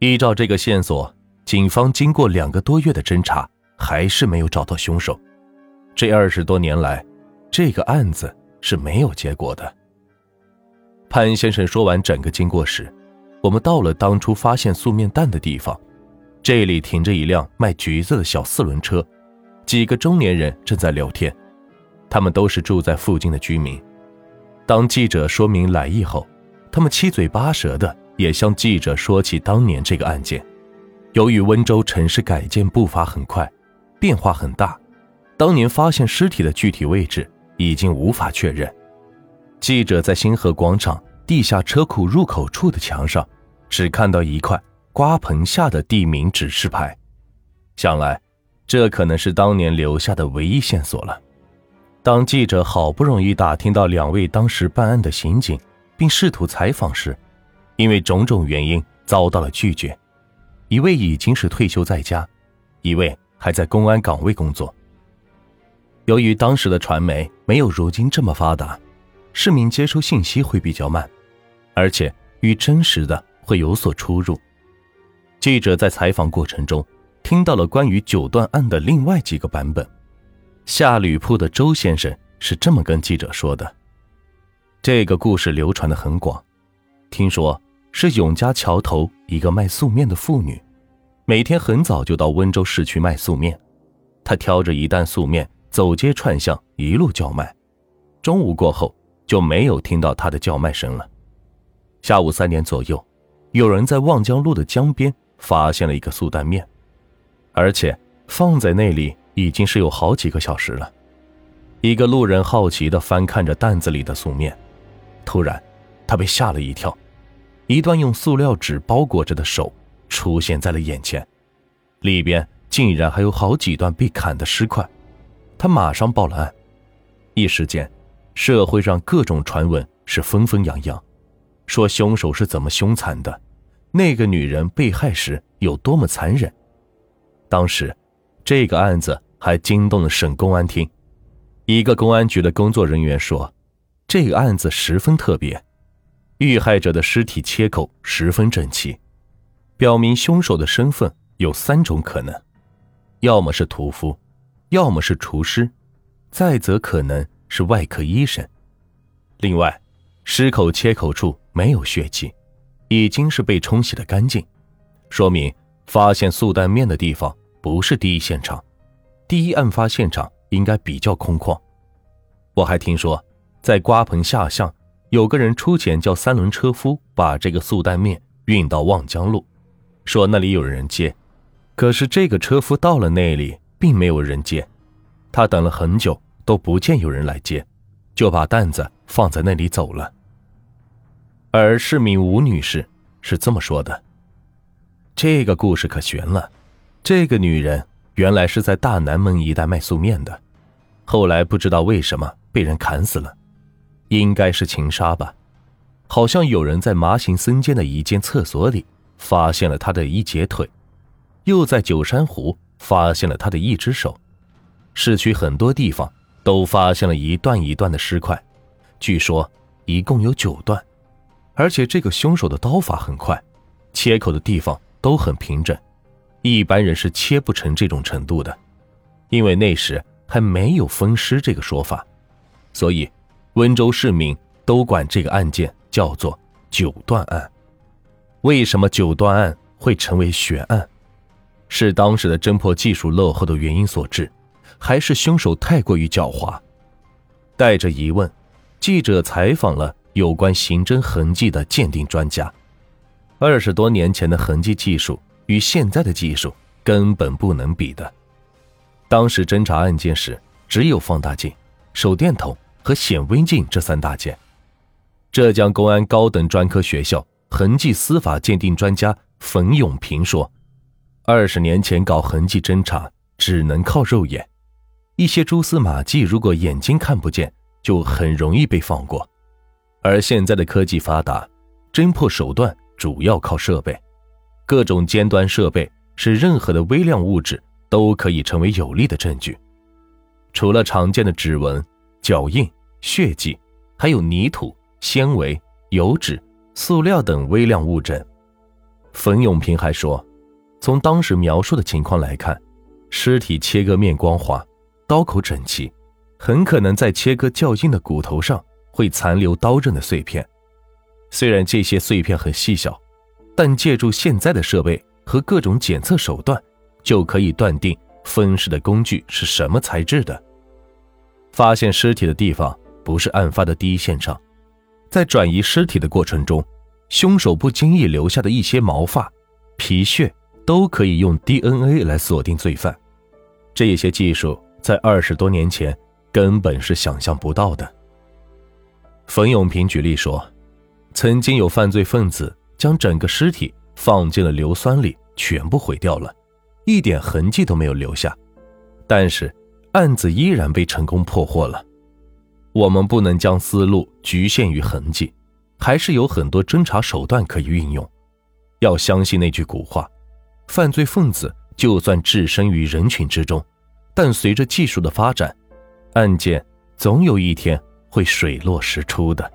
依照这个线索，警方经过两个多月的侦查，还是没有找到凶手。这二十多年来，这个案子是没有结果的。潘先生说完整个经过时，我们到了当初发现素面蛋的地方。这里停着一辆卖橘子的小四轮车，几个中年人正在聊天，他们都是住在附近的居民。当记者说明来意后，他们七嘴八舌的也向记者说起当年这个案件。由于温州城市改建步伐很快，变化很大，当年发现尸体的具体位置已经无法确认。记者在星河广场地下车库入口处的墙上，只看到一块。瓜棚下的地名指示牌，想来，这可能是当年留下的唯一线索了。当记者好不容易打听到两位当时办案的刑警，并试图采访时，因为种种原因遭到了拒绝。一位已经是退休在家，一位还在公安岗位工作。由于当时的传媒没有如今这么发达，市民接收信息会比较慢，而且与真实的会有所出入。记者在采访过程中听到了关于九段案的另外几个版本。下吕铺的周先生是这么跟记者说的：“这个故事流传的很广，听说是永嘉桥头一个卖素面的妇女，每天很早就到温州市区卖素面。她挑着一担素面走街串巷，一路叫卖。中午过后就没有听到她的叫卖声了。下午三点左右，有人在望江路的江边。”发现了一个素蛋面，而且放在那里已经是有好几个小时了。一个路人好奇地翻看着担子里的素面，突然，他被吓了一跳，一段用塑料纸包裹着的手出现在了眼前，里边竟然还有好几段被砍的尸块。他马上报了案，一时间，社会上各种传闻是纷纷扬扬，说凶手是怎么凶残的。那个女人被害时有多么残忍？当时，这个案子还惊动了省公安厅。一个公安局的工作人员说：“这个案子十分特别，遇害者的尸体切口十分整齐，表明凶手的身份有三种可能：要么是屠夫，要么是厨师，再则可能是外科医生。另外，尸口切口处没有血迹。”已经是被冲洗的干净，说明发现素蛋面的地方不是第一现场，第一案发现场应该比较空旷。我还听说，在瓜棚下巷，有个人出钱叫三轮车夫把这个素蛋面运到望江路，说那里有人接。可是这个车夫到了那里，并没有人接，他等了很久都不见有人来接，就把担子放在那里走了。而市民吴女士是这么说的：“这个故事可悬了。这个女人原来是在大南门一带卖素面的，后来不知道为什么被人砍死了，应该是情杀吧？好像有人在麻行僧间的一间厕所里发现了他的一截腿，又在九山湖发现了他的一只手。市区很多地方都发现了一段一段的尸块，据说一共有九段。”而且这个凶手的刀法很快，切口的地方都很平整，一般人是切不成这种程度的。因为那时还没有分尸这个说法，所以温州市民都管这个案件叫做“九段案”。为什么九段案会成为悬案？是当时的侦破技术落后的原因所致，还是凶手太过于狡猾？带着疑问，记者采访了。有关刑侦痕迹的鉴定专家，二十多年前的痕迹技术与现在的技术根本不能比的。当时侦查案件时，只有放大镜、手电筒和显微镜这三大件。浙江公安高等专科学校痕迹司法鉴定专家冯永平说：“二十年前搞痕迹侦查只能靠肉眼，一些蛛丝马迹如果眼睛看不见，就很容易被放过。”而现在的科技发达，侦破手段主要靠设备，各种尖端设备使任何的微量物质都可以成为有力的证据。除了常见的指纹、脚印、血迹，还有泥土、纤维、油脂、塑料等微量物证。冯永平还说，从当时描述的情况来看，尸体切割面光滑，刀口整齐，很可能在切割较硬的骨头上会残留刀刃的碎片。虽然这些碎片很细小，但借助现在的设备和各种检测手段，就可以断定分尸的工具是什么材质的。发现尸体的地方不是案发的第一现场，在转移尸体的过程中。凶手不经意留下的一些毛发、皮屑，都可以用 DNA 来锁定罪犯。这些技术在二十多年前根本是想象不到的。冯永平举例说，曾经有犯罪分子将整个尸体放进了硫酸里，全部毁掉了，一点痕迹都没有留下，但是案子依然被成功破获了。我们不能将思路局限于痕迹。还是有很多侦查手段可以运用。要相信那句古话：犯罪分子就算置身于人群之中，但随着技术的发展，案件总有一天会水落石出的。